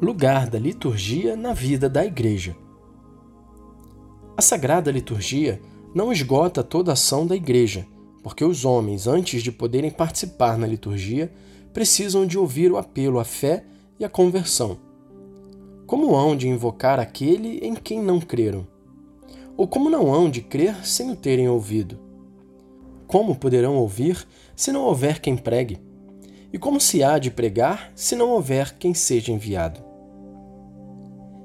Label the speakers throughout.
Speaker 1: lugar da liturgia na vida da Igreja. A Sagrada Liturgia não esgota toda a ação da Igreja, porque os homens, antes de poderem participar na liturgia, precisam de ouvir o apelo à fé e à conversão. Como hão de invocar aquele em quem não creram? Ou como não hão de crer sem o terem ouvido? Como poderão ouvir se não houver quem pregue? E como se há de pregar se não houver quem seja enviado?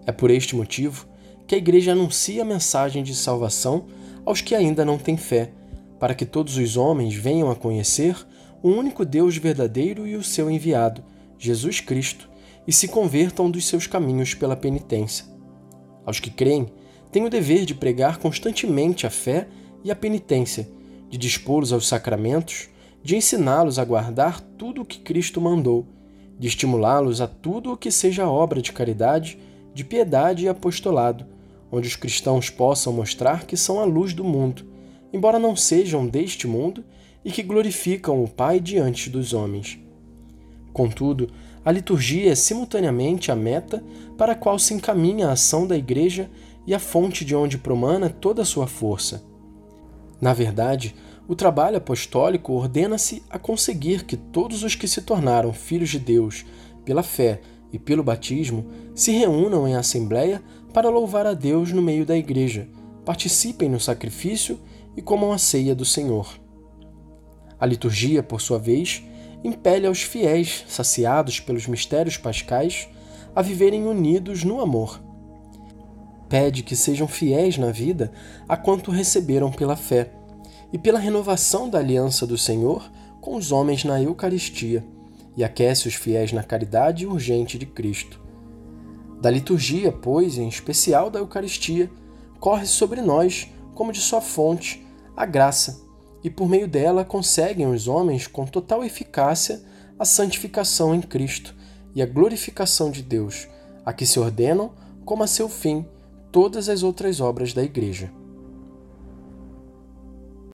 Speaker 1: É por este motivo que a Igreja anuncia a mensagem de salvação aos que ainda não têm fé, para que todos os homens venham a conhecer o único Deus verdadeiro e o seu enviado, Jesus Cristo, e se convertam dos seus caminhos pela penitência. Aos que creem, tem o dever de pregar constantemente a fé e a penitência, de dispô-los aos sacramentos, de ensiná-los a guardar tudo o que Cristo mandou, de estimulá-los a tudo o que seja obra de caridade, de piedade e apostolado, onde os cristãos possam mostrar que são a luz do mundo, embora não sejam deste mundo e que glorificam o Pai diante dos homens. Contudo, a liturgia é simultaneamente a meta para a qual se encaminha a ação da Igreja e a fonte de onde promana toda a sua força. Na verdade, o trabalho apostólico ordena-se a conseguir que todos os que se tornaram filhos de Deus pela fé e pelo batismo se reúnam em assembleia para louvar a Deus no meio da Igreja, participem no sacrifício e comam a ceia do Senhor. A liturgia, por sua vez, impele aos fiéis, saciados pelos mistérios pascais, a viverem unidos no amor. Pede que sejam fiéis na vida a quanto receberam pela fé e pela renovação da aliança do Senhor com os homens na Eucaristia, e aquece os fiéis na caridade urgente de Cristo. Da liturgia, pois, em especial da Eucaristia, corre sobre nós, como de sua fonte, a graça e por meio dela conseguem os homens com total eficácia a santificação em Cristo e a glorificação de Deus, a que se ordenam como a seu fim todas as outras obras da Igreja.